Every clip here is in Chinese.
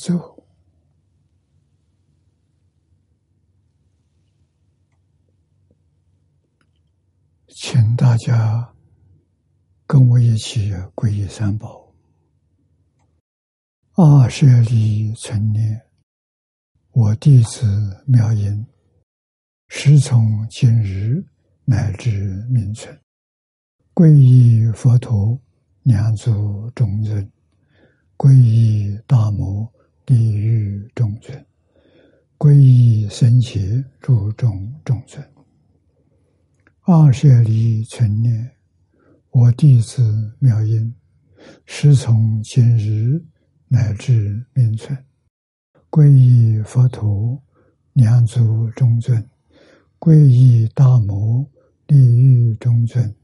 请坐，请大家跟我一起皈依三宝。二舍利存念，我弟子妙音，师从今日乃至明存。皈依佛陀，两足中尊；皈依大摩，地狱中尊；皈依僧伽，诸众中尊。二舍离存念，我弟子妙音，师从今日乃至明存。皈依佛陀，两足中尊；皈依大摩，地狱中尊。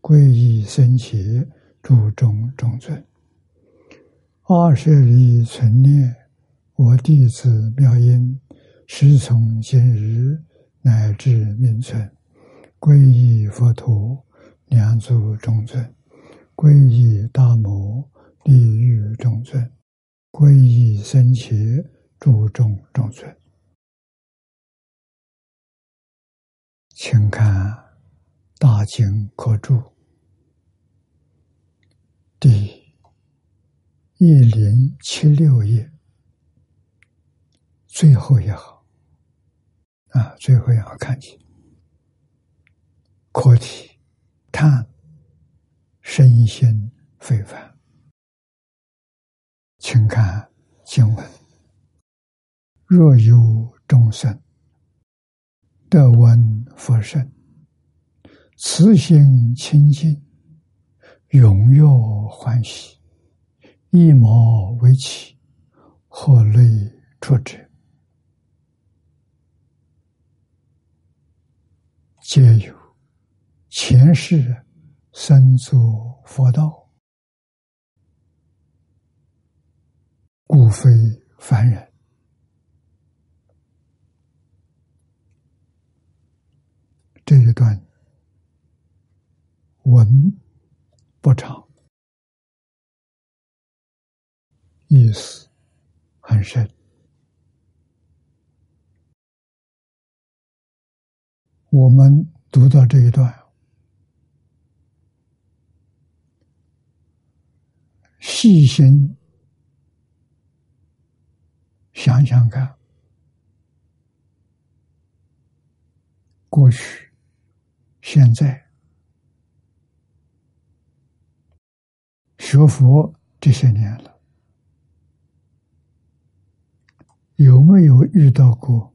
皈依僧伽，诸众中尊。二舍离存念，我弟子妙音，师从今日乃至明存。皈依佛陀，两足中尊；皈依大摩，地狱中尊；皈依僧伽，诸众中尊。请看大经可注。第一零七六页最后也好啊，最后也好看起，课题：叹身心非凡。请看经文：若有众生得闻佛声，慈心清净。踊跃欢喜，一毛为起，何泪出者？皆有前世身作佛道，故非凡人。这一段文。不长，意思很深。我们读到这一段，细心想想看，过去、现在。学佛这些年了，有没有遇到过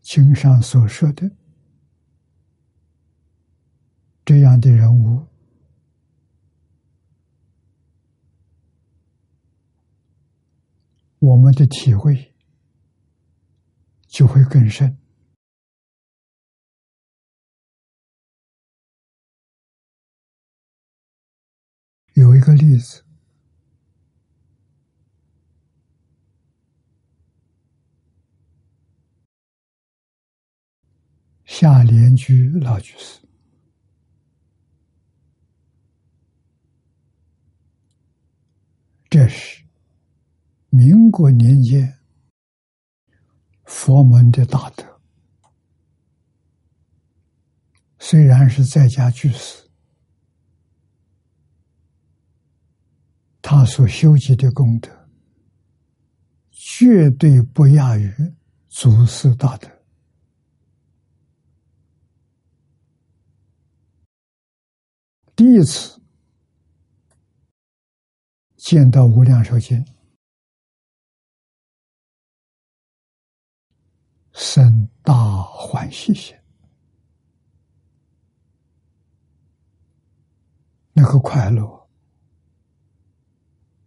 经上所说的这样的人物？我们的体会就会更深。有一个例子，夏莲居老居士，这是民国年间佛门的大德，虽然是在家居士。他所修集的功德，绝对不亚于祖师大德。第一次见到无量寿经，生大欢喜心，那个快乐。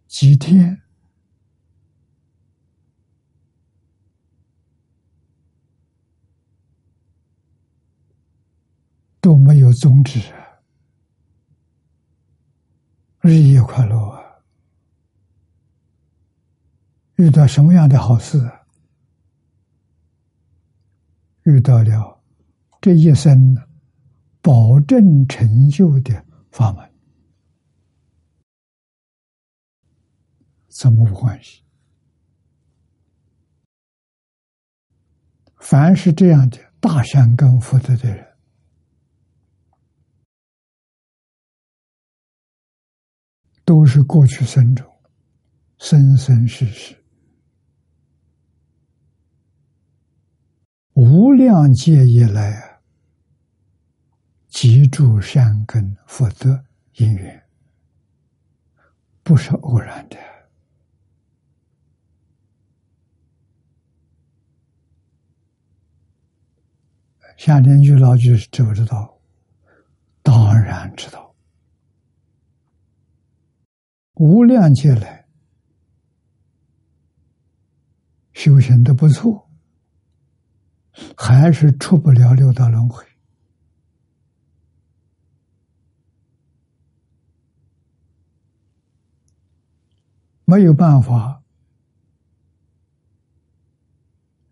几天都没有终止，日夜快乐啊！遇到什么样的好事？遇到了这一生保证成就的法门，怎么不欢喜？凡是这样的大善根福德的人，都是过去生中生生世世无量劫以来啊，积住善根福德因缘，不是偶然的。夏天居老居知不知道？当然知道。无量劫来修行的不错，还是出不了六道轮回，没有办法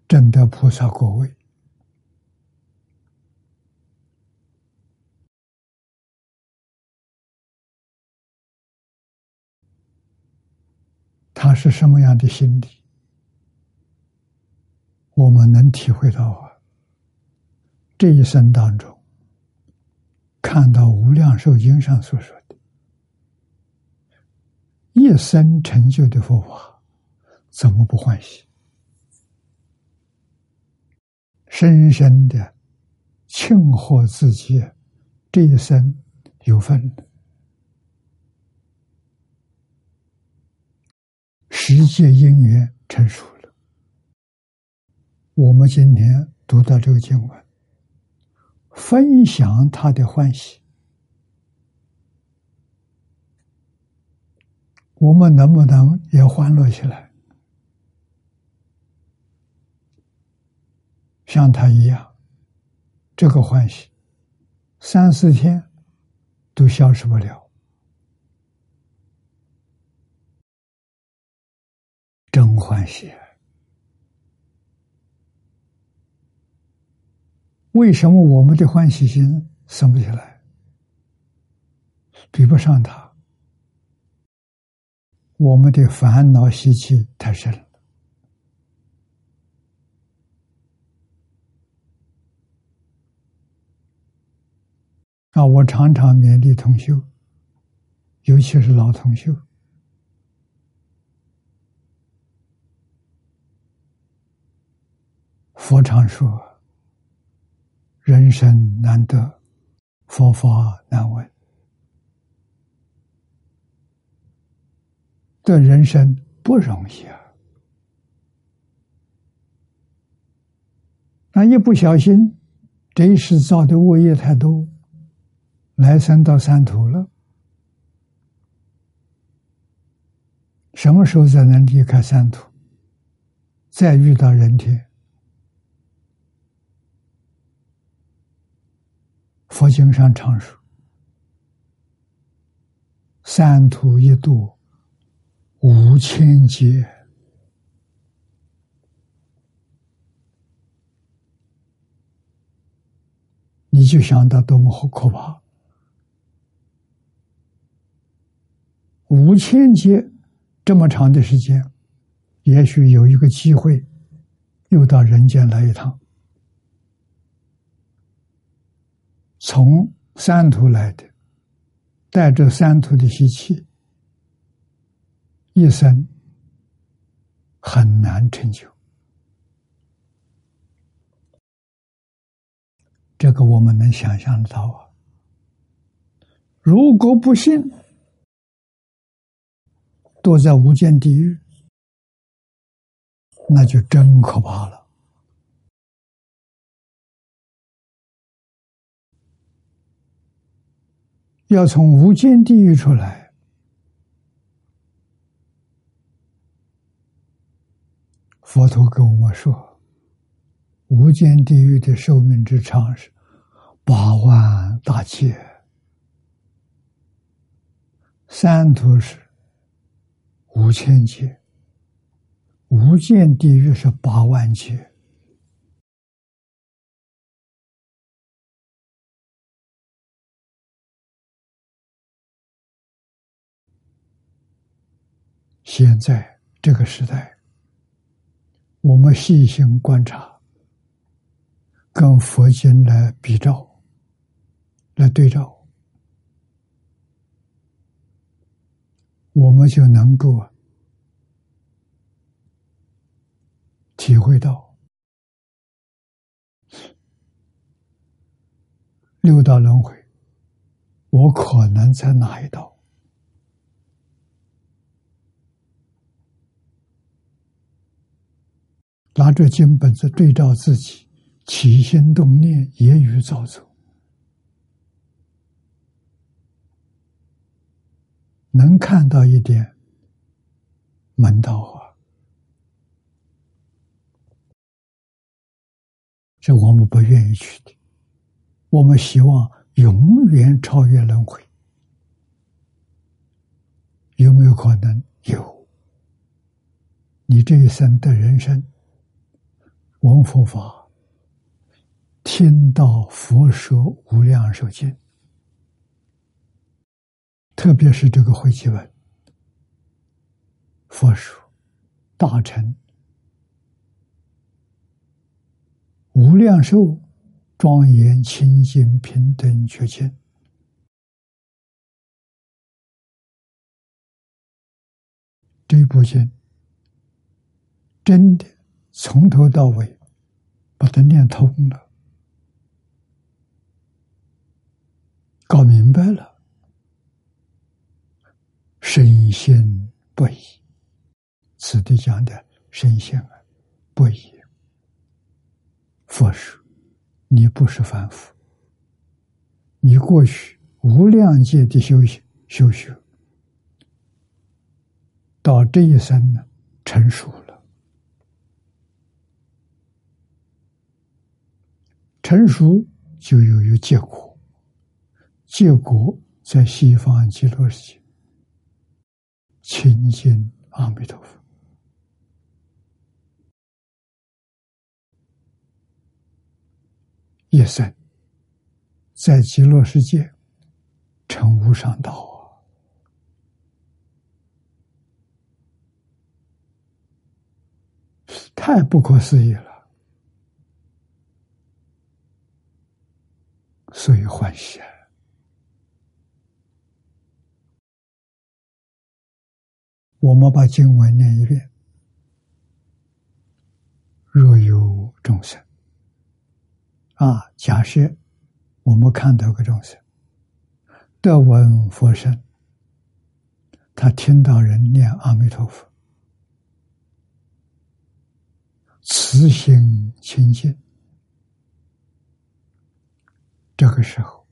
证得菩萨果位。他是什么样的心理？我们能体会到啊。这一生当中，看到《无量寿经》上所说的，一生成就的佛法，怎么不欢喜？深深的庆贺自己这一生有份。时界因缘成熟，我们今天读到这个经文，分享他的欢喜，我们能不能也欢乐起来，像他一样？这个欢喜，三四天都消失不了。真欢喜啊！为什么我们的欢喜心升不起来？比不上他。我们的烦恼习气太深了。啊！我常常勉励同修，尤其是老同修。佛常说：“人生难得，佛法难闻。这人生不容易啊！那一不小心，这一世造的恶业太多，来生到三途了。什么时候才能离开三途？再遇到人天？”佛经上常说：“三途一度五千劫，你就想到多么好可怕！五千劫这么长的时间，也许有一个机会，又到人间来一趟。”从三途来的，带着三途的习气，一生很难成就。这个我们能想象得到啊！如果不信，躲在无间地狱，那就真可怕了。要从无间地狱出来，佛陀跟我们说，无间地狱的寿命之长是八万大劫，三途是五千劫，无间地狱是八万劫。现在这个时代，我们细心观察，跟佛经来比照，来对照，我们就能够体会到六道轮回，我可能在哪一道？拿着经本子对照自己起心动念、言语造作，能看到一点门道啊！这我们不愿意去的，我们希望永远超越轮回，有没有可能？有，你这一生的人生。闻佛法，听到佛说无量寿经，特别是这个会集文，佛说大乘无量寿庄严清净平等觉见，这部经真的。从头到尾，把它念通了，搞明白了，深信不疑。此地讲的深信啊，不疑。佛说：“你不是凡夫，你过去无量劫的修行修学，到这一生呢，成熟了。”成熟就有有结果，结果在西方极乐世界，亲近阿弥陀佛，一生在极乐世界成无上道啊，太不可思议了。所以欢喜啊！我们把经文念一遍：若有众生啊，假设我们看到个众生得闻佛声，他听到人念阿弥陀佛，慈心清净。这个时候，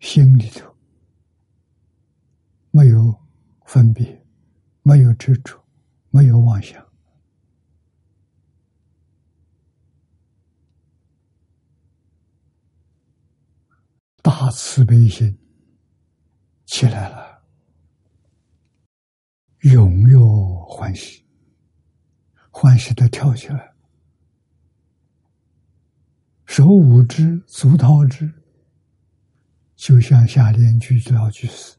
心里头没有分别，没有执着，没有妄想，大慈悲心起来了，拥有欢喜，欢喜的跳起来。手舞之，足蹈之，就像下联句老句子，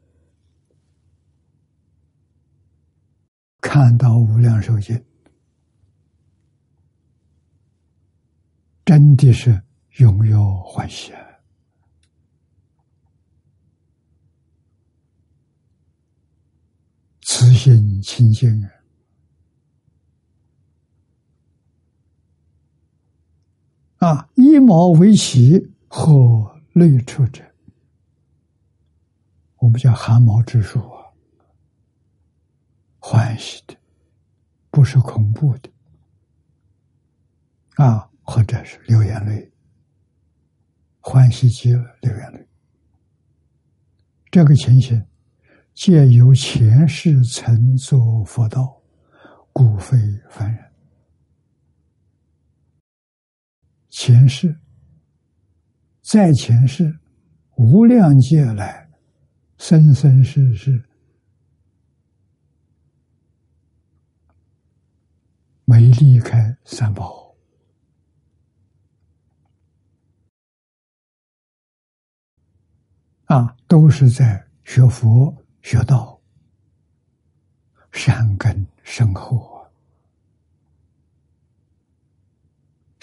看到无量寿经，真的是拥有欢喜啊！慈心清净啊！啊，一毛为起，何内出者？我们叫汗毛之术啊，欢喜的，不是恐怖的，啊，或者是流眼泪，欢喜极了，流眼泪。这个情形，借由前世曾做佛道，故非凡人。前世，在前世，无量劫来，生生世世，没离开三宝，啊，都是在学佛学道，善根深厚啊！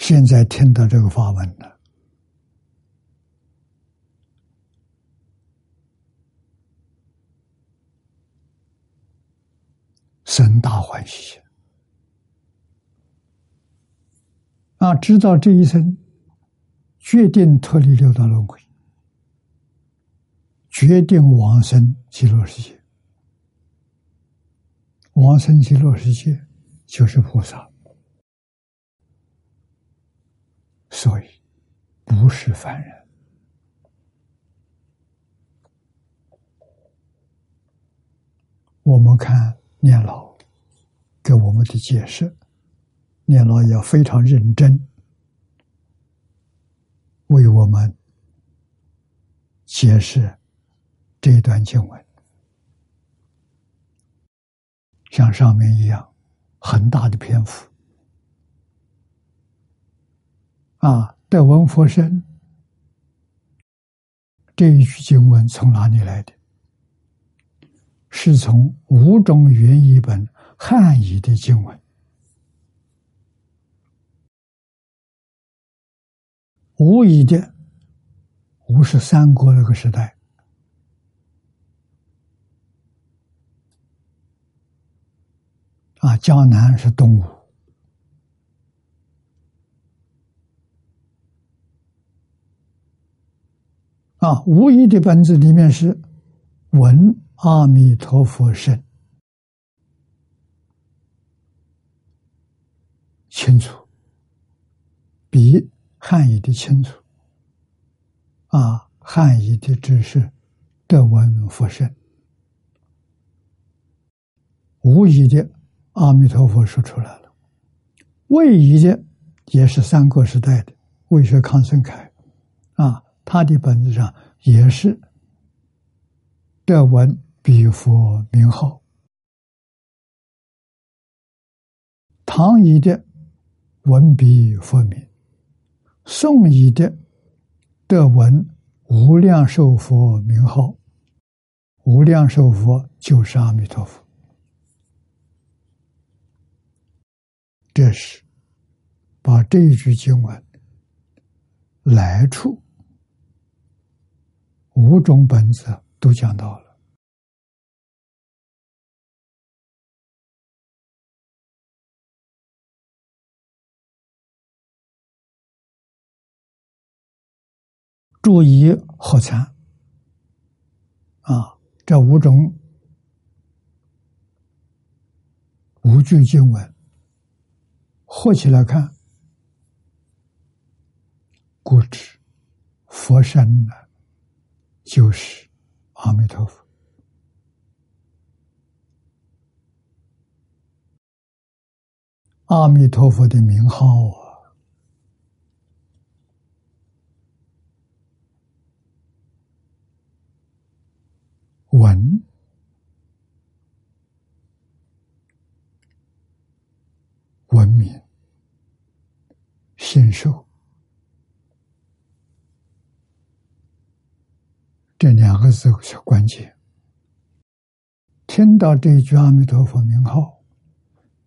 现在听到这个法文了，生大欢喜啊！知道这一生决定脱离六道轮回，决定往生极乐世界。往生极乐世界就是菩萨，所以不是凡人。我们看念老给我们的解释，念老要非常认真为我们解释这段经文。像上面一样，很大的篇幅啊！得闻佛声这一句经文从哪里来的？是从五种原译本汉译的经文。无疑的，五是三国那个时代。啊，江南是东吴啊，无疑的本子里面是闻阿弥陀佛声清楚，比汉译的清楚啊，汉译的只是得闻佛声，无疑的。阿弥陀佛说出来了，魏译的也是三国时代的魏学康孙凯，啊，他的本质上也是得闻比佛名号。唐译的文比佛名，宋译的得闻无量寿佛名号，无量寿佛就是阿弥陀佛。这是把这一句经文来处五种本子都讲到了。注意合参啊，这五种五句经文。合起来看，故知佛身呢，就是阿弥陀佛。阿弥陀佛的名号啊，闻。文明、信受这两个字是关键。听到这一句阿弥陀佛名号，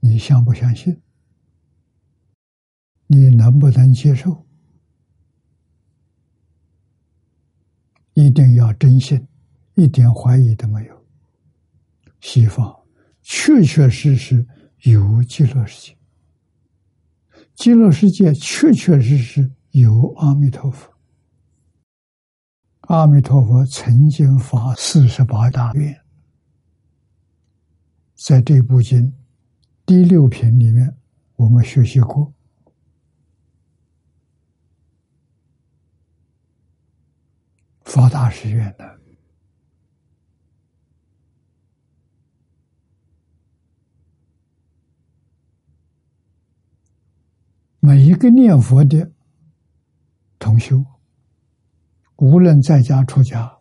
你相不相信？你能不能接受？一定要真心，一点怀疑都没有。西方确确实实有极乐世界。极乐世界确确实实有阿弥陀佛。阿弥陀佛曾经发四十八大愿，在这部经第六品里面，我们学习过，发大誓愿的。每一个念佛的同修，无论在家出家，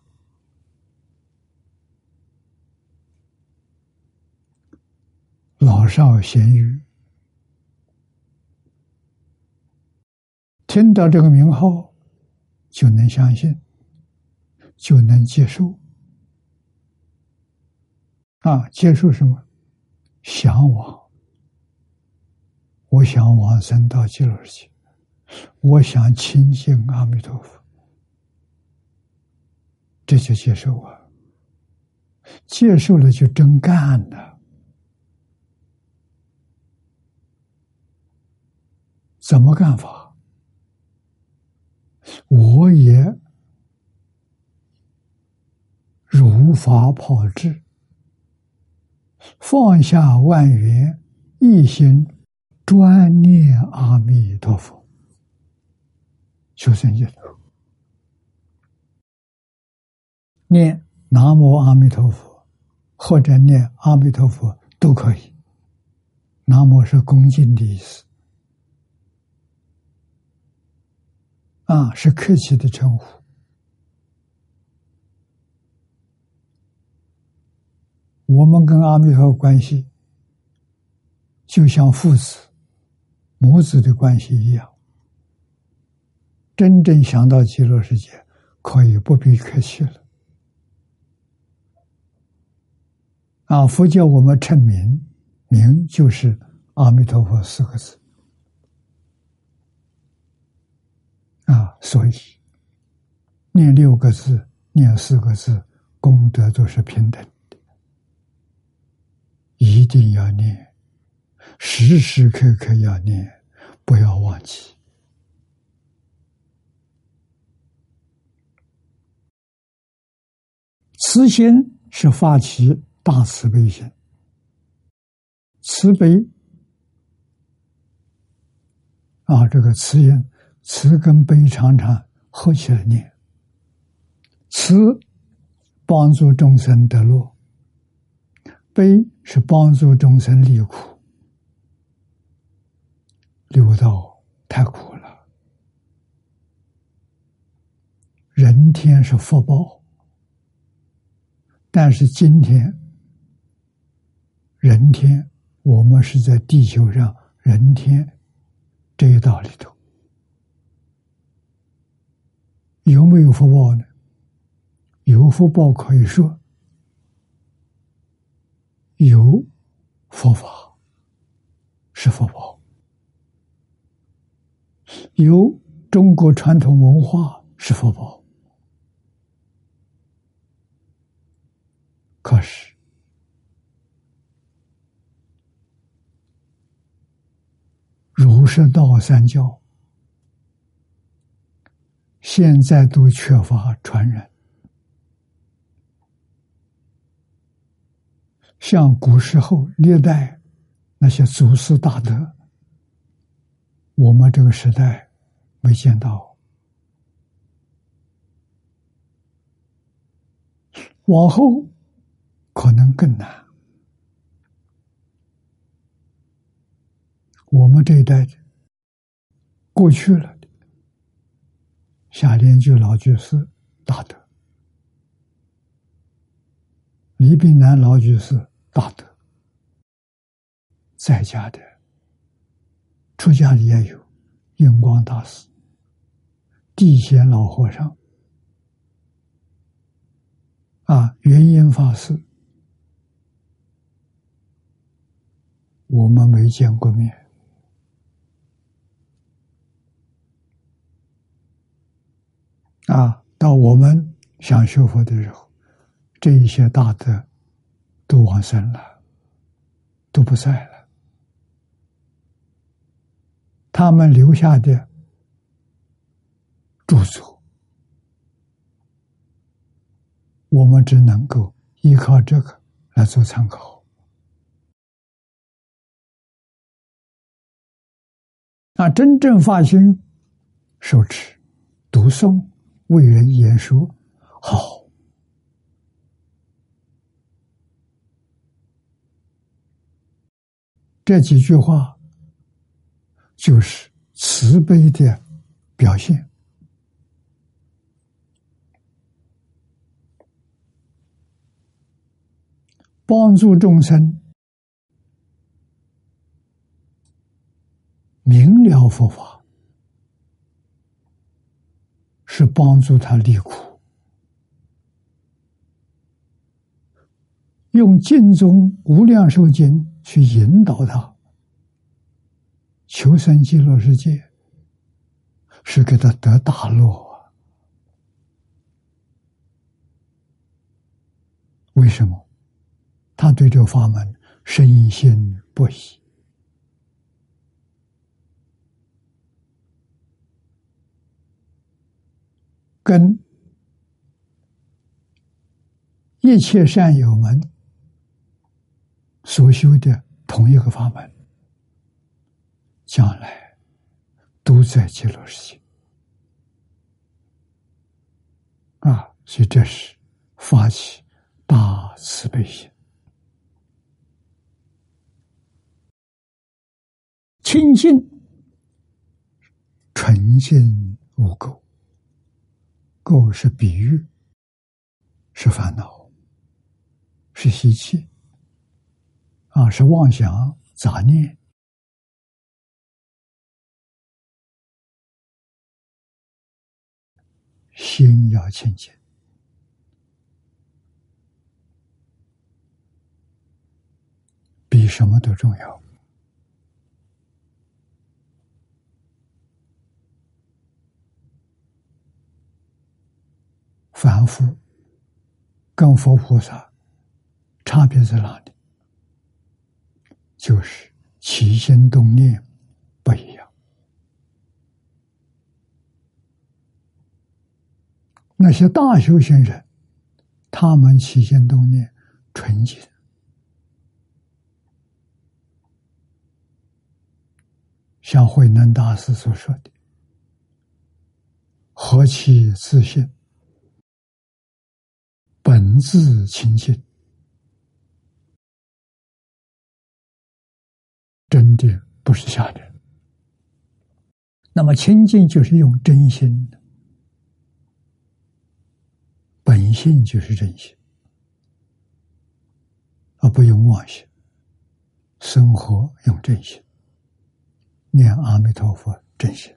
老少咸鱼，听到这个名号，就能相信，就能接受。啊，接受什么？向往，我想往生到极乐世界，我想亲近阿弥陀佛，这就接受啊，接受了就真干了，怎么干法？我也如法炮制。放下万缘，一心专念阿弥陀佛，求生净土。念南无阿弥陀佛，或者念阿弥陀佛都可以。南无是恭敬的意思，啊，是客气的称呼。我们跟阿弥陀佛关系，就像父子、母子的关系一样。真正想到极乐世界，可以不必客气了。啊，佛教我们称名，名就是阿弥陀佛四个字。啊，所以念六个字，念四个字，功德都是平等。一定要念，时时刻刻要念，不要忘记。慈心是发起大慈悲心，慈悲啊，这个慈心，慈跟悲常常合起来念，慈帮助众生得乐。悲是帮助众生离苦，六道太苦了。人天是福报，但是今天人天，我们是在地球上人天这一道里头，有没有福报呢？有福报可以说。有佛法是佛宝，有中国传统文化是佛宝。可是，儒释道三教现在都缺乏传人。像古时候历代那些祖师大德，我们这个时代没见到，往后可能更难。我们这一代过去了的夏莲居老居士大德，李炳南老居士。大德，在家的，出家的也有，印光大师、地仙老和尚，啊，元音法师，我们没见过面，啊，到我们想学佛的时候，这一些大德。都往生了，都不在了。他们留下的著作，我们只能够依靠这个来做参考。那真正发心受持、读诵、为人言说，好。这几句话就是慈悲的表现，帮助众生明了佛法，是帮助他离苦。用尽中无量寿经。去引导他求生极乐世界，是给他得大乐。为什么？他对这个法门深信不疑，跟一切善友们所修的同一个法门，将来都在极乐世界啊！所以这是发起。大慈悲心，清净纯净无垢，垢是比喻，是烦恼，是习气，啊，是妄想杂念，心要清净。比什么都重要。凡夫跟佛菩萨差别在哪里？就是起心动念不一样。那些大修行人，他们起心动念纯洁。像慧能大师所说的：“何其自信，本自清净，真的不是假的。那么清净就是用真心，本性就是真心，而不用妄心。生活用真心。”念阿弥陀佛，真心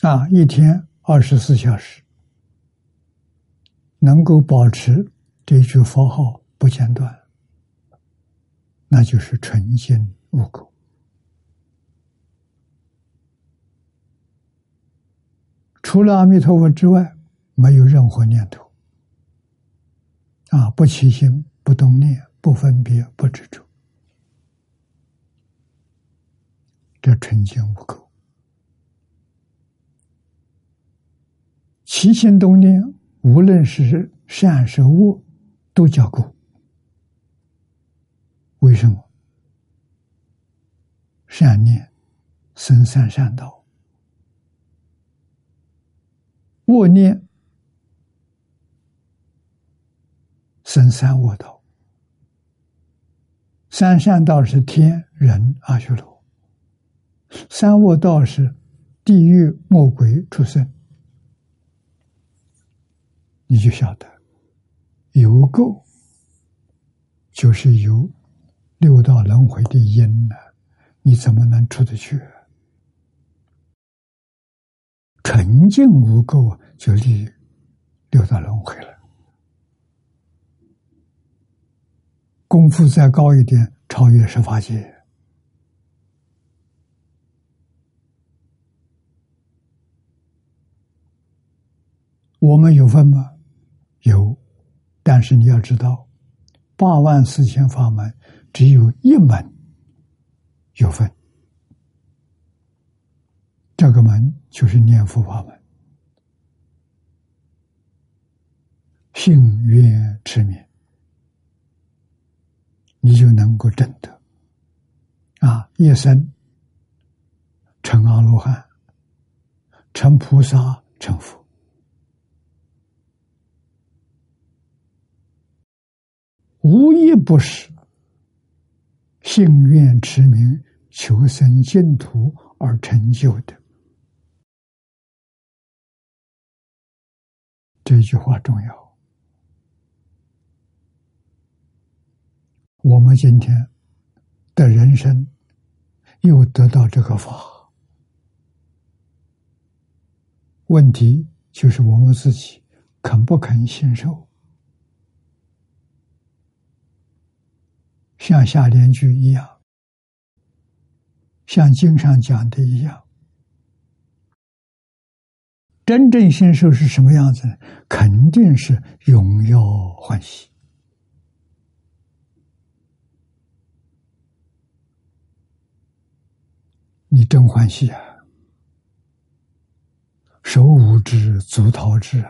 啊！一天二十四小时，能够保持这句佛号不间断，那就是纯心无垢。除了阿弥陀佛之外，没有任何念头啊！不起心，不动念，不分别，不执着。这纯净无垢，起心动念，无论是善是恶，都叫垢。为什么？善念生善善道，恶念生三恶道。三善道是天人阿修罗。三恶道是地狱魔鬼出生，你就晓得有垢就是有六道轮回的因呢，你怎么能出得去？纯净无垢就离六道轮回了，功夫再高一点，超越十法界。我们有份吗？有，但是你要知道，八万四千法门只有一门有分，这个门就是念佛法门，信愿持名，你就能够证得啊！一生成阿罗汉，成菩萨，成佛。无一不是信愿持名求生净土而成就的。这句话重要。我们今天的人生又得到这个法，问题就是我们自己肯不肯信受。像下联句一样，像经上讲的一样，真正心受是什么样子呢？肯定是荣耀欢喜。你真欢喜啊！手舞之，足蹈之！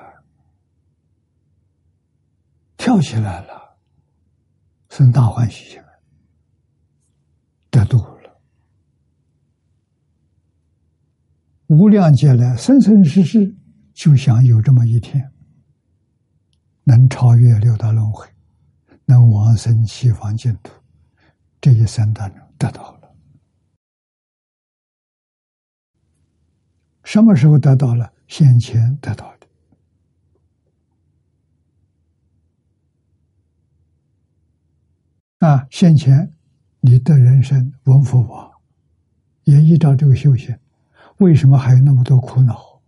跳起来了，生大欢喜心，得度了。无量劫来，生生世世就想有这么一天，能超越六道轮回，能往生西方净土，这一生当中得到了。什么时候得到了？先前得到的啊！先前你的人生闻佛法，也依照这个修行，为什么还有那么多苦恼？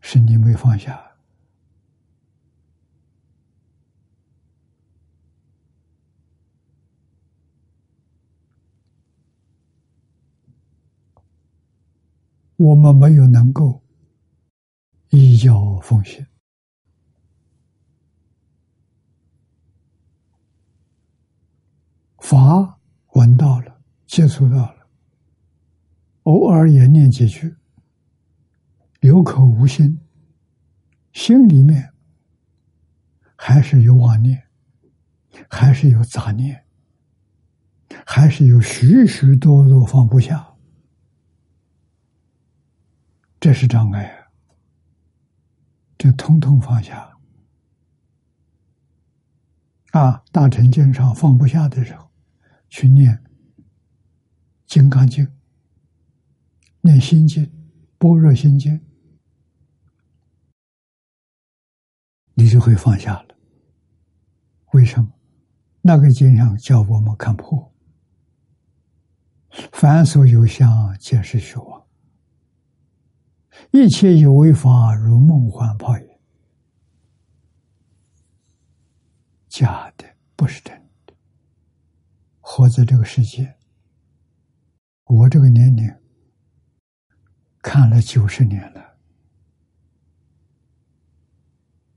是你没放下。我们没有能够依教奉行，法闻到了，接触到了，偶尔也念几句，有口无心，心里面还是有妄念，还是有杂念，还是有许许多多放不下。这是障碍啊！这通通放下啊！大乘经上放不下的时候，去念《金刚经》、念《心经》、《般若心经》，你就会放下了。为什么？那个经上叫我们看破，凡所有相，皆是虚妄。一切有为法，如梦幻泡影，假的不是真。活在这个世界，我这个年龄看了九十年了，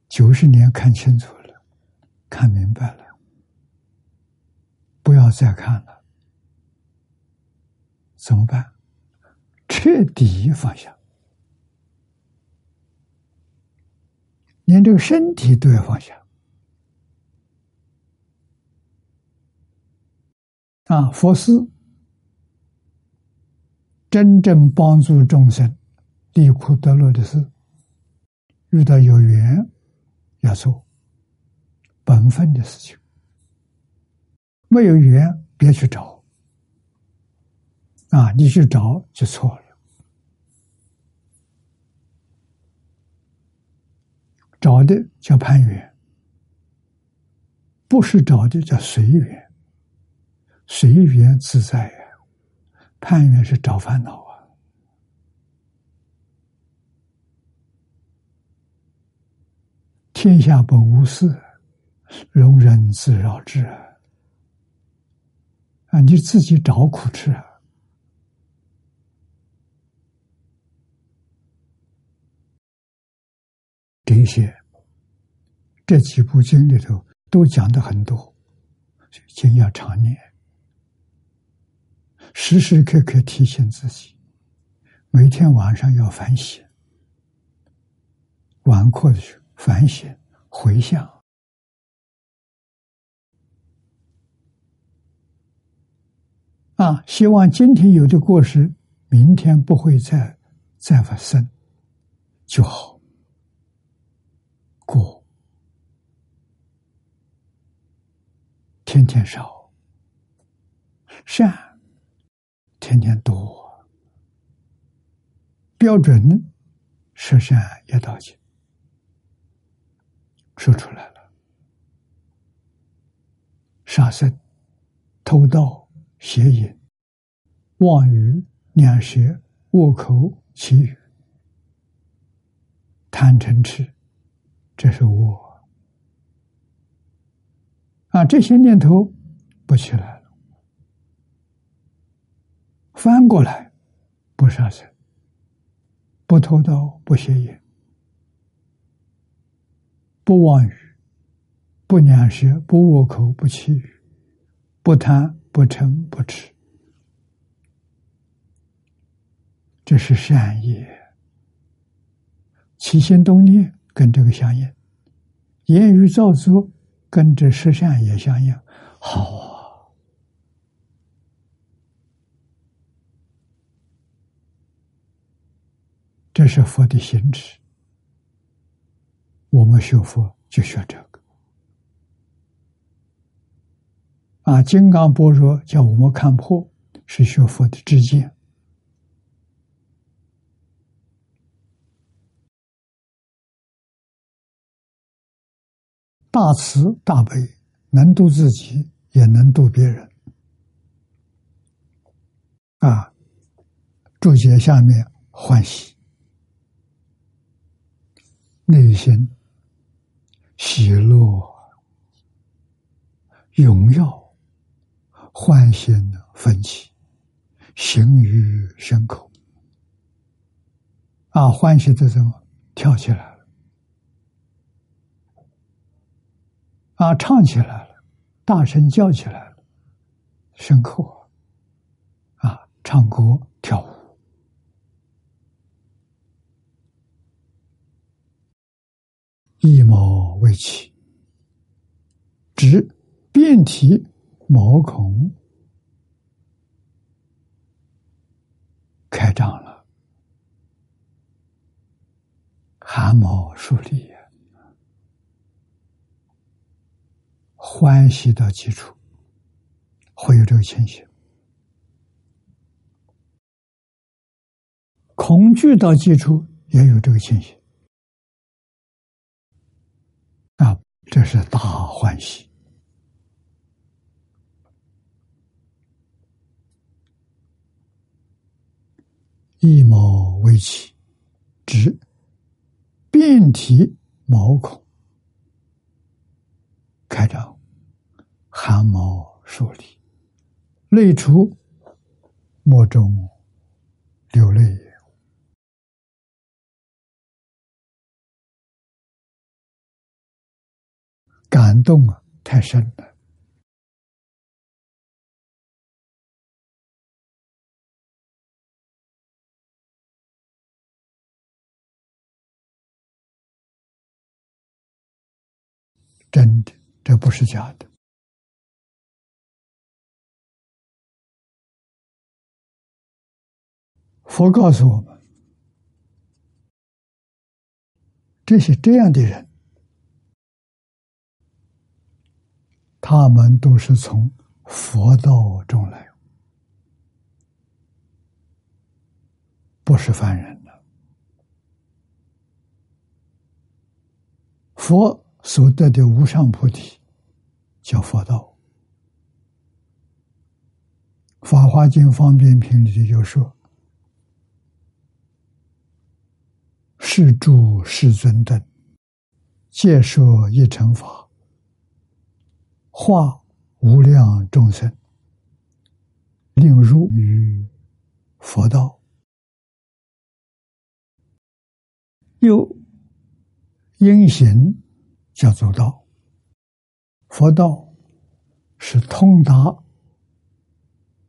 九十年看清楚了，看明白了，不要再看了，怎么办？彻底放下。连这个身体都要放下啊！佛寺真正帮助众生离苦得乐的事，遇到有缘要做本分的事情，没有缘别去找啊！你去找就错了。找的叫攀缘，不是找的叫随缘，随缘自在呀。攀缘是找烦恼啊。天下本无事，容人自扰之啊！你自己找苦吃啊！这些这几部经里头都讲的很多，经要常念，时时刻刻提醒自己，每天晚上要反省，晚课的时候反省回向啊，希望今天有的过失，明天不会再再发生就好。过，天天少，善天天多，标准十善一道经说出来了：杀生、偷盗、邪淫、妄语、两舌、恶口、绮语、贪嗔痴。这是我。啊，这些念头不起来，翻过来，不杀生，不偷盗，不邪淫，不妄语，不两舌，不恶口，不绮语，不贪，不嗔，不痴，这是善业。起心动念跟这个相应，言语造作跟这十善也相应，好啊。这是佛的心智，我们学佛就学这个。啊，金刚般若叫我们看破，是学佛的知见。大慈大悲，能度自己，也能度别人。啊，注解下面欢喜。内心喜乐、荣耀、欢欣奋起，行于胸口。啊，欢喜的什么？跳起来了！啊，唱起来了，大声叫起来了，牲口啊，唱歌跳舞。一毛为起，指遍体毛孔开张了，汗毛竖立，欢喜的基础会有这个情形；恐惧到基础也有这个情形。啊，这是大欢喜！一毛为起，指遍体毛孔开张，汗毛竖立，泪出莫中流泪。感动啊，太深了！真的，这不是假的。佛告诉我们，这些这样的人。他们都是从佛道中来，不是凡人的。佛所得的无上菩提叫佛道，《法华经方便品》里就说：“是诸世尊等，皆说一乘法。”化无量众生，令入于佛道，又因行叫做道。佛道是通达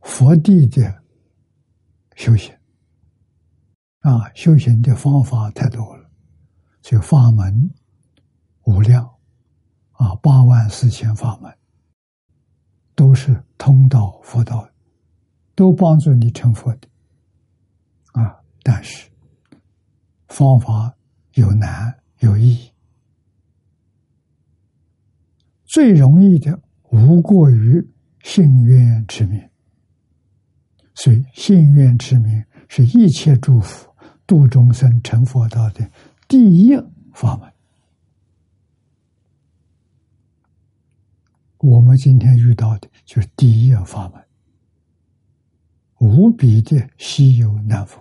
佛地的修行啊，修行的方法太多了，所以法门无量。啊，八万四千法门都是通道佛道，都帮助你成佛的啊！但是方法有难有易，最容易的无过于信愿之名，所以信愿之名是一切诸佛度众生成佛道的第一法门。我们今天遇到的就是第一法门，无比的稀有难逢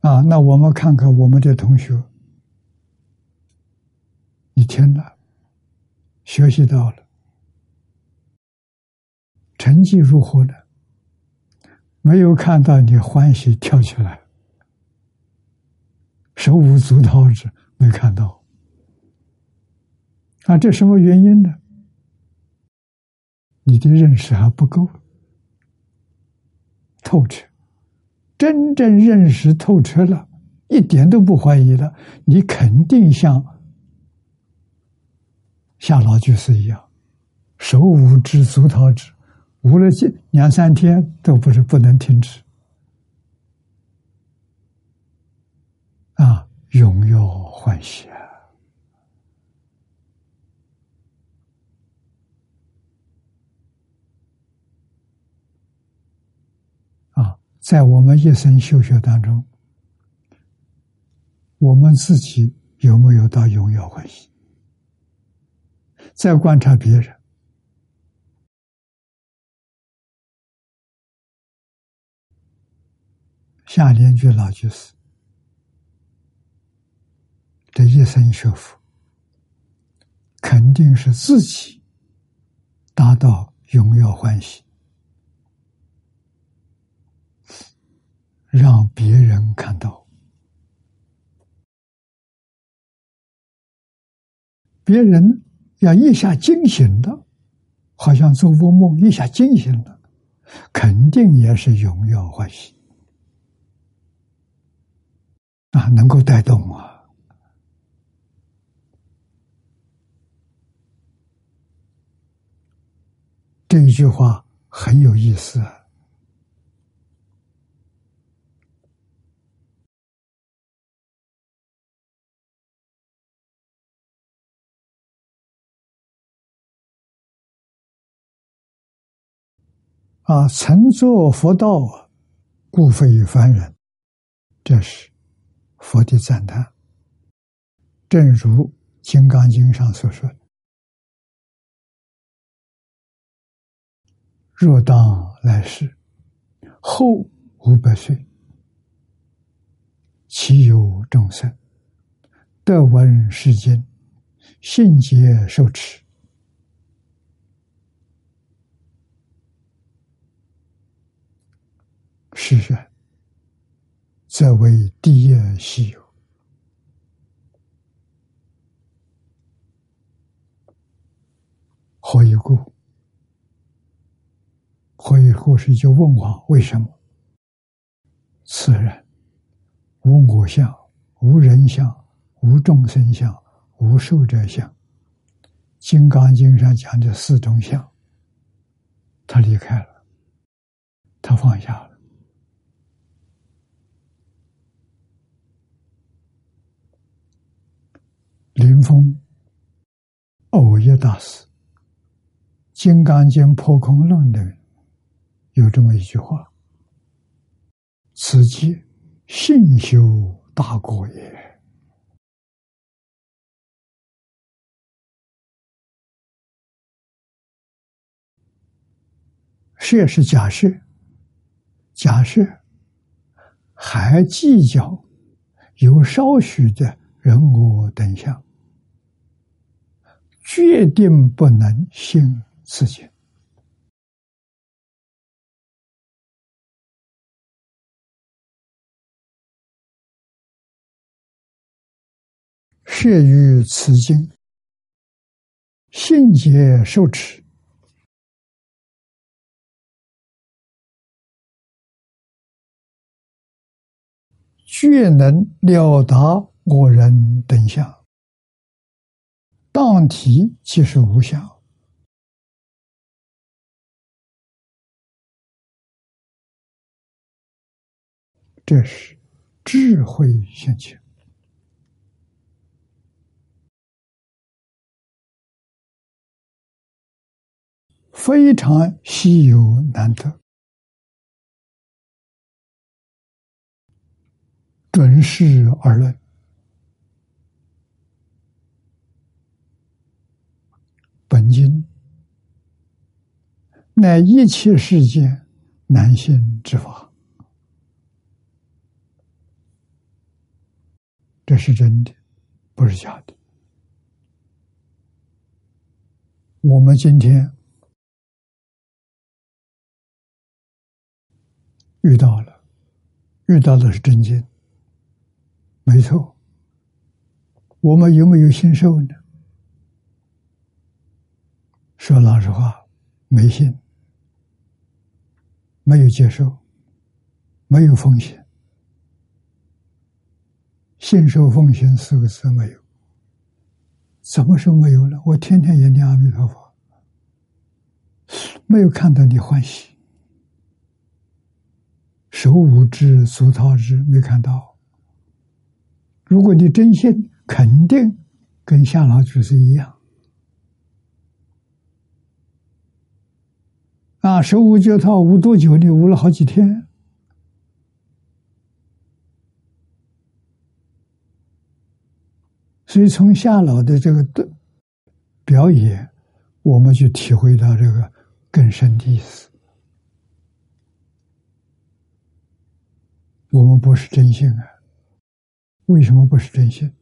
啊！那我们看看我们的同学，你听了，学习到了，成绩如何呢？没有看到你欢喜跳起来，手舞足蹈之，没看到。啊，这什么原因呢？你的认识还不够透彻。真正认识透彻了，一点都不怀疑了，你肯定像夏老居士一样，手舞之，足蹈之，舞了几两三天都不是不能停止。啊，荣耀欢喜啊。在我们一生修学当中，我们自己有没有到荣耀欢喜？再观察别人，下联句老句是：这一生学佛，肯定是自己达到荣耀欢喜。让别人看到，别人要一下惊醒的，好像做噩梦，一下惊醒了，肯定也是荣耀欢喜啊，能够带动啊。这一句话很有意思啊。啊，曾作佛道，故非凡人。这是佛的赞叹。正如《金刚经》上所说的：“若当来世，后五百岁，其有众生得闻世经，信解受持。”是人，则为第一稀有。何以故？何以故？是就问我：为什么？此人无我相，无人相，无众生相，无寿者相。《金刚经》上讲的四种相，他离开了，他放下了。林峰偶一大师，《金刚经》破空论的有这么一句话：“此即信修大果也。”设是假设，假设还计较有少许的人我等相。决定不能信此经。摄于此经，信解受持，决能了达我人等相。当体即是无相，这是智慧现前，非常稀有难得，准是而论。本经乃一切世间难信之法，这是真的，不是假的。我们今天遇到了，遇到的是真经，没错。我们有没有信受呢？说老实话，没信，没有接受，没有奉献，信受奉献四个字没有。什么时候没有了？我天天也念阿弥陀佛，没有看到你欢喜，手舞之，足蹈之，没看到。如果你真心，肯定跟夏老居士一样啊！手舞脚蹈舞多久？你舞了好几天。所以，从夏老的这个的表演，我们就体会到这个更深的意思。我们不是真心啊？为什么不是真心？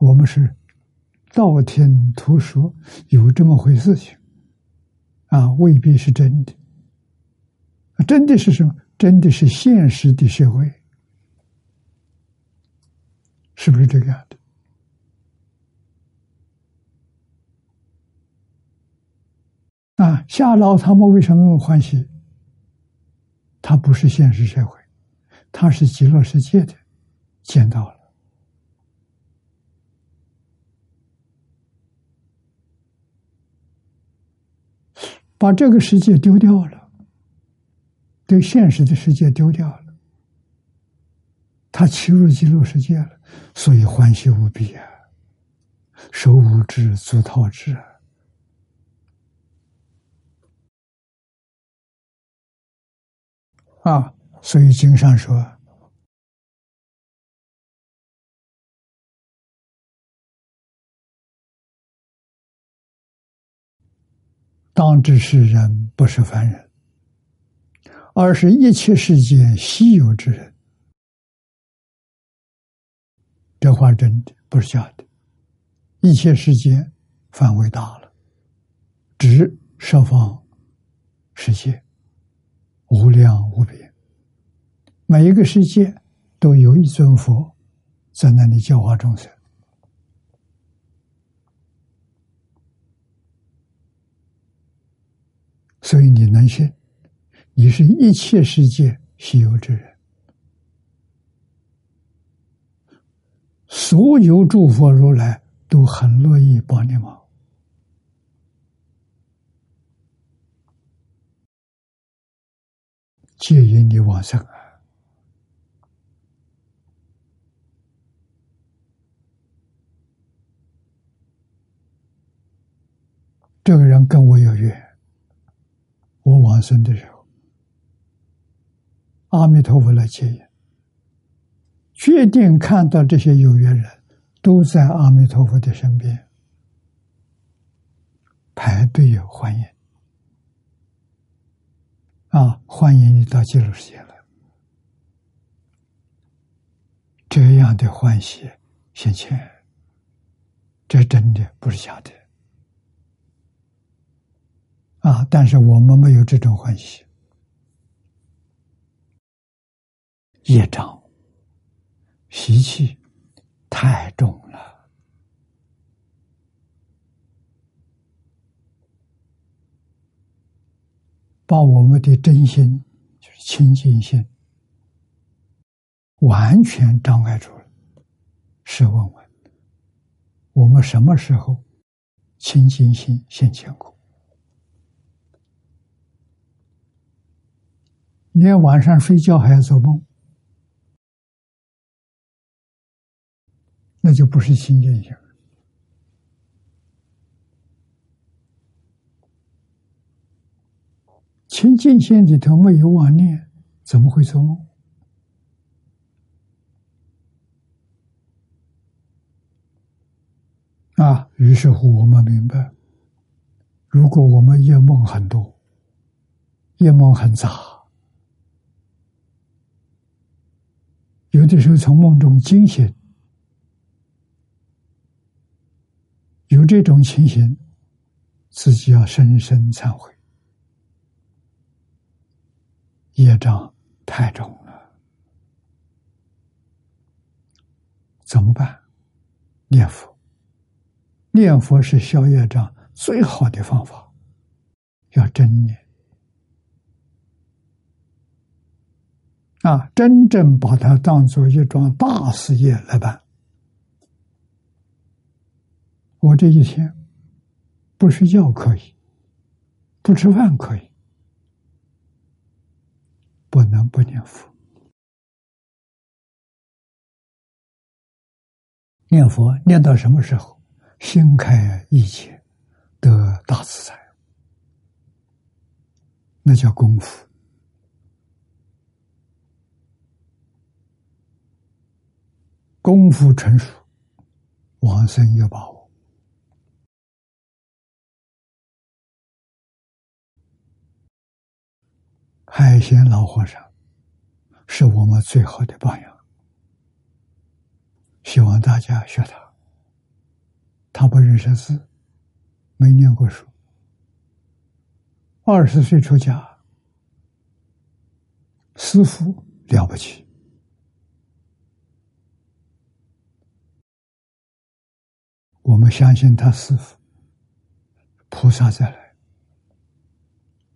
我们是道听途说，有这么回事情啊？未必是真的。真的是什么？真的是现实的社会。是不是这个样的？啊，夏老他们为什么那么欢喜？他不是现实社会，他是极乐世界的，见到了，把这个世界丢掉了，对现实的世界丢掉了。他侵入极乐世界了，所以欢喜无比啊！手舞之，足蹈之啊！所以经上说：“当知是人不是凡人，而是一切世间稀有之人。”这话真的不是假的，一切世界范围大了，指十方世界无量无边，每一个世界都有一尊佛在那里教化众生，所以你能信，你是一切世界稀有之人。所有诸佛如来都很乐意帮你忙，接引你往生啊！这个人跟我有缘，我往生的时候，阿弥陀佛来接引。决定看到这些有缘人，都在阿弥陀佛的身边排队有欢迎，啊，欢迎你到极乐世界来。这样的欢喜现前，这真的不是假的啊！但是我们没有这种欢喜，业障。习气太重了，把我们的真心，就是清净心，完全障碍住了。试问问，我们什么时候清净心现前过？连晚上睡觉还要做梦。那就不是清净心。清净心里头没有妄念，怎么会做梦？啊！于是乎，我们明白，如果我们夜梦很多，夜梦很杂，有的时候从梦中惊醒。有这种情形，自己要深深忏悔，业障太重了，怎么办？念佛，念佛是消业障最好的方法，要真念啊！真正把它当做一桩大事业来办。我这一天不睡觉可以，不吃饭可以。不能不念佛，念佛念到什么时候，心开意解，得大自在，那叫功夫。功夫成熟，往生有把握。海贤老和尚是我们最好的榜样，希望大家学他。他不认识字，没念过书，二十岁出家，师傅了不起。我们相信他师傅，菩萨再来，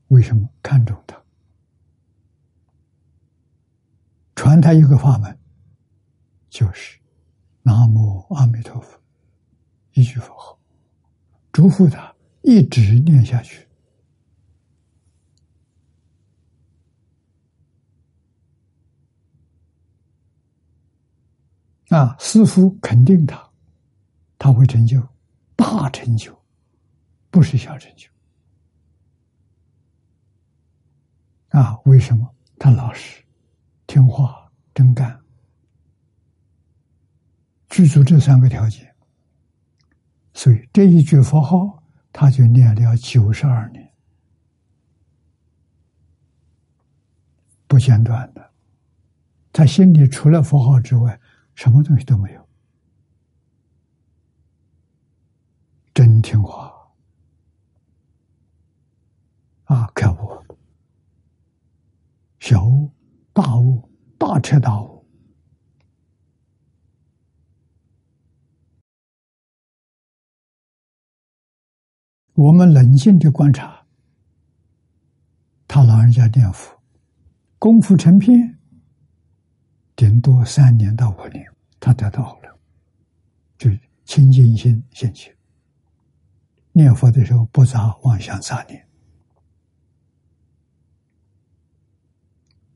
为什么看重他？传他一个法门，就是“南无阿弥陀佛”，一句佛号，嘱咐他一直念下去。啊，师傅肯定他，他会成就大成就，不是小成就。啊，为什么？他老实。听话、真干，具足这三个条件，所以这一句佛号，他就念了九十二年，不间断的。他心里除了佛号之外，什么东西都没有，真听话啊！可恶，小悟。大悟，大彻大悟。我们冷静的观察，他老人家念佛，功夫成片，顶多三年到五年，他得到了，就清净心现起。念佛的时候，不杂妄想杂念。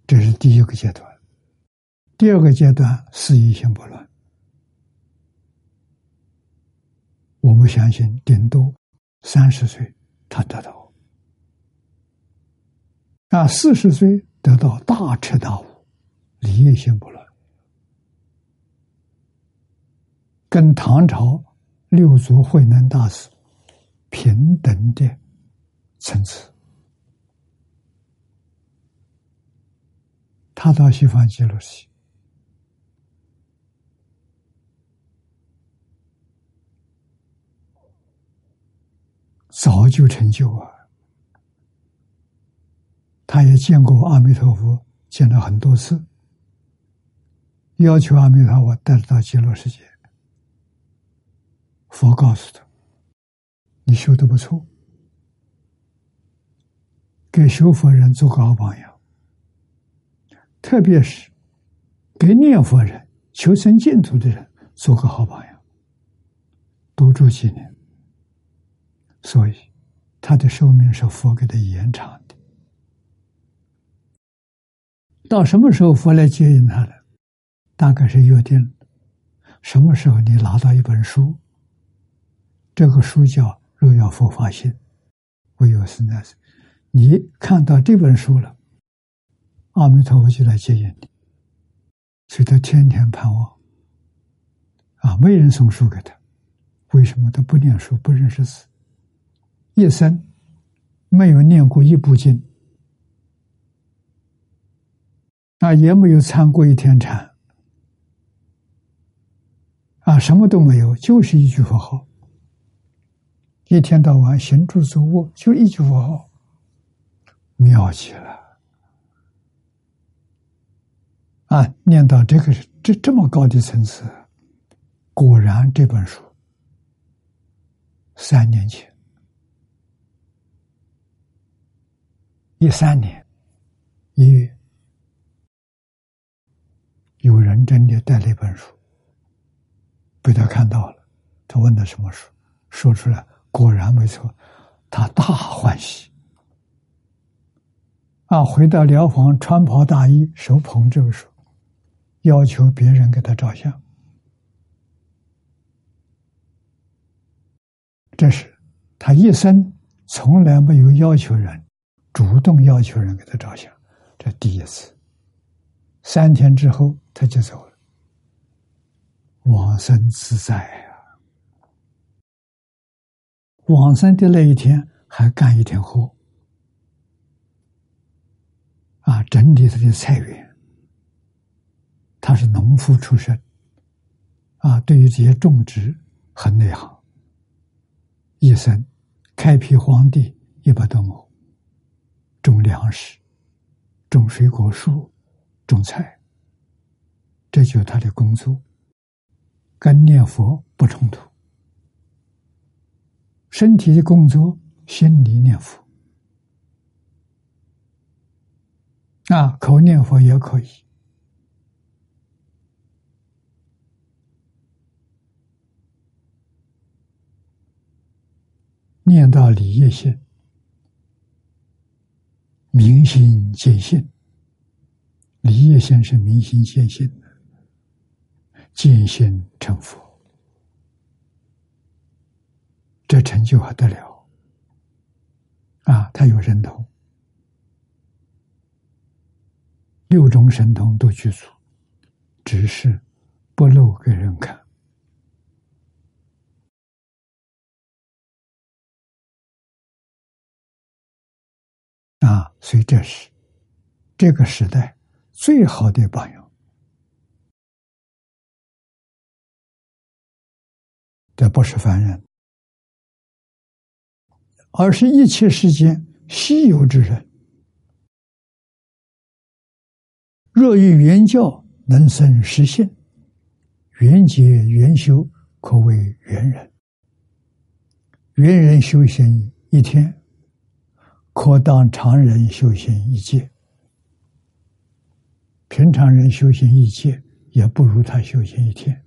这是第一个阶段，第二个阶段是一心不乱。我们相信，顶多三十岁他得到，啊，四十岁得到大彻大悟，理业心不乱，跟唐朝六祖慧能大师平等的层次。他到西方极乐世界，早就成就啊！他也见过阿弥陀佛，见了很多次，要求阿弥陀佛带他到极乐世界。佛告诉他：“你修的不错，给修佛人做个好榜样。”特别是给念佛人、求生净土的人做个好榜样，多住几年，所以他的寿命是佛给他延长的。到什么时候佛来接引他的？大概是约定什么时候你拿到一本书，这个书叫《若要佛法心》，唯有是那是你看到这本书了。阿弥陀佛就来接引你，所以他天天盼望。啊，没人送书给他，为什么他不念书，不认识字，一生没有念过一部经，啊，也没有参过一天禅，啊，什么都没有，就是一句佛号，一天到晚行住坐卧就一句佛号，妙极了。啊，念到这个这这么高的层次，果然这本书三年前，一三年一月，有人真的带了一本书，被他看到了，他问他什么书，说出来果然没错，他大欢喜。啊，回到疗房，穿袍大衣，手捧这个书。要求别人给他照相，这是他一生从来没有要求人主动要求人给他照相，这第一次。三天之后他就走了，往生自在！往生的那一天还干一天活，啊，整理他的菜园。他是农夫出身，啊，对于这些种植很内行。一生开辟荒地一百多亩，种粮食、种水果树、种菜，这就是他的工作，跟念佛不冲突。身体的工作，心里念佛，啊，口念佛也可以。念到理业性，明心见性。理业性是明心见性，见性成佛，这成就还得了啊！他有神通，六种神通都具足，只是不露给人看。啊，所以这是这个时代最好的榜样。这不是凡人，而是一切世间稀有之人。若遇原教能生实性，缘结缘修，可谓圆人。缘人修行一天。可当常人修行一劫，平常人修行一劫也不如他修行一天。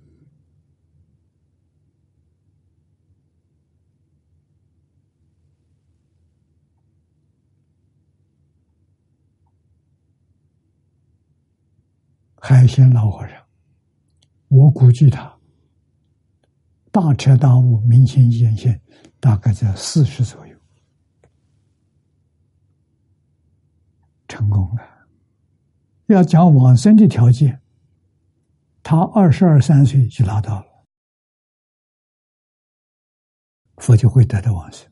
海鲜老和尚，我估计他大彻大悟、明心见性，大概在四十左右。成功了。要讲往生的条件，他二十二三岁就拿到了，佛就会得到往生。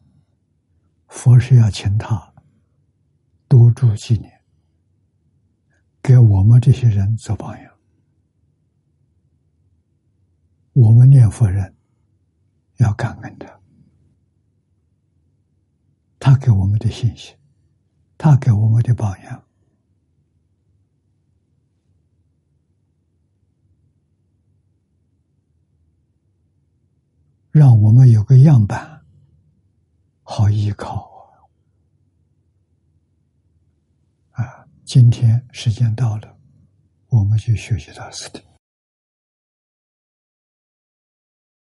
佛是要请他多住几年，给我们这些人做榜样。我们念佛人要感恩他，他给我们的信息。他给我们的榜样，让我们有个样板，好依靠啊！啊，今天时间到了，我们就学习到此地。